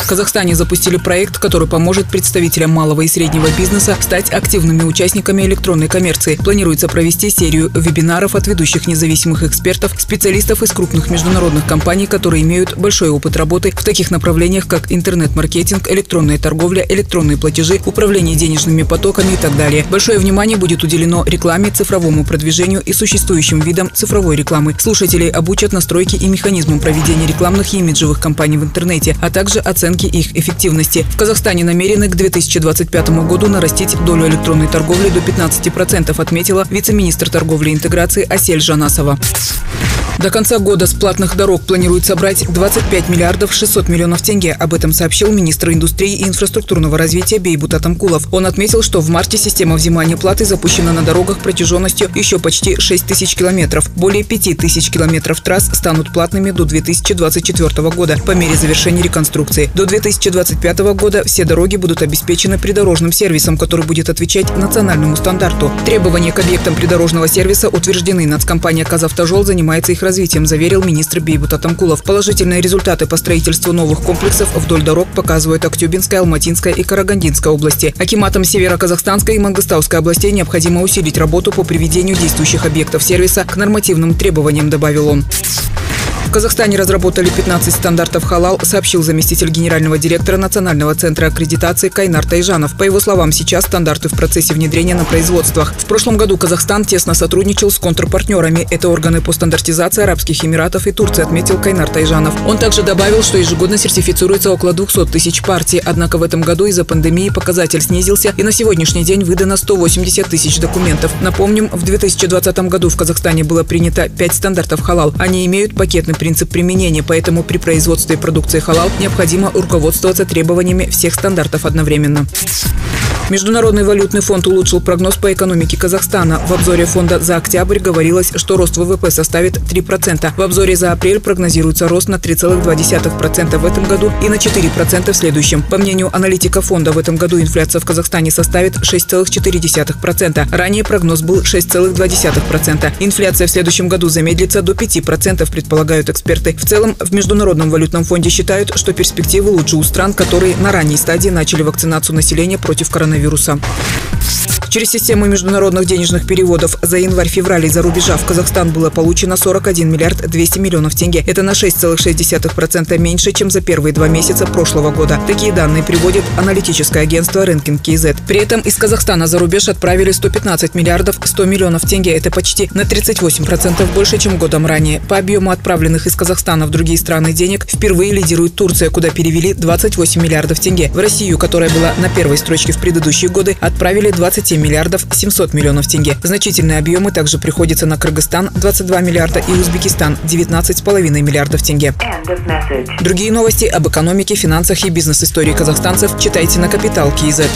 В Казахстане запустили проект, который поможет представителям малого и среднего бизнеса стать активными участниками электронной коммерции. Планируется провести серию вебинаров от ведущих независимых экспертов, специалистов из крупных международных компаний, которые имеют большой опыт работы в таких направлениях, как интернет-маркетинг, электронная торговля, электронные платежи, управление денежными потоками и так далее. Большое внимание будет уделено рекламе, цифровому продвижению и существующим видам цифровой рекламы. Слушателей обучат настройки и механизмам проведения рекламных и имиджевых кампаний в интернете, а также оценки оценки их эффективности. В Казахстане намерены к 2025 году нарастить долю электронной торговли до 15%, отметила вице-министр торговли и интеграции Асель Жанасова. До конца года с платных дорог планируют собрать 25 миллиардов 600 миллионов тенге. Об этом сообщил министр индустрии и инфраструктурного развития Бейбут Атамкулов. Он отметил, что в марте система взимания платы запущена на дорогах протяженностью еще почти 6 тысяч километров. Более 5 тысяч километров трасс станут платными до 2024 года по мере завершения реконструкции. До 2025 года все дороги будут обеспечены придорожным сервисом, который будет отвечать национальному стандарту. Требования к объектам придорожного сервиса утверждены. Нацкомпания «Казавтожол» занимается их развитием, заверил министр Бейбут Атамкулов. Положительные результаты по строительству новых комплексов вдоль дорог показывают Актюбинская, Алматинская и Карагандинская области. Акиматам Северо-Казахстанской и Мангостауской областей необходимо усилить работу по приведению действующих объектов сервиса к нормативным требованиям, добавил он. Казахстане разработали 15 стандартов халал, сообщил заместитель генерального директора Национального центра аккредитации Кайнар Тайжанов. По его словам, сейчас стандарты в процессе внедрения на производствах. В прошлом году Казахстан тесно сотрудничал с контрпартнерами. Это органы по стандартизации Арабских Эмиратов и Турции, отметил Кайнар Тайжанов. Он также добавил, что ежегодно сертифицируется около 200 тысяч партий. Однако в этом году из-за пандемии показатель снизился и на сегодняшний день выдано 180 тысяч документов. Напомним, в 2020 году в Казахстане было принято 5 стандартов халал. Они имеют пакетный принцип применения, поэтому при производстве продукции халал необходимо руководствоваться требованиями всех стандартов одновременно. Международный валютный фонд улучшил прогноз по экономике Казахстана. В обзоре фонда за октябрь говорилось, что рост ВВП составит 3%. В обзоре за апрель прогнозируется рост на 3,2% в этом году и на 4% в следующем. По мнению аналитика фонда, в этом году инфляция в Казахстане составит 6,4%. Ранее прогноз был 6,2%. Инфляция в следующем году замедлится до 5%, предполагают эксперты. В целом, в Международном валютном фонде считают, что перспективы лучше у стран, которые на ранней стадии начали вакцинацию населения против коронавируса. Через систему международных денежных переводов за январь-февраль из-за рубежа в Казахстан было получено 41 миллиард 200 миллионов тенге. Это на 6,6% меньше, чем за первые два месяца прошлого года. Такие данные приводит аналитическое агентство Рэнкинг КИЗ. При этом из Казахстана за рубеж отправили 115 миллиардов 100 миллионов тенге. Это почти на 38% больше, чем годом ранее. По объему отправленных из Казахстана в другие страны денег впервые лидирует Турция, куда перевели 28 миллиардов тенге. В Россию, которая была на первой строчке в предыдущие годы, отправили 27 миллиардов 700 миллионов тенге. Значительные объемы также приходятся на Кыргызстан – 22 миллиарда и Узбекистан – 19,5 миллиардов тенге. Другие новости об экономике, финансах и бизнес-истории казахстанцев читайте на Капитал Киезет.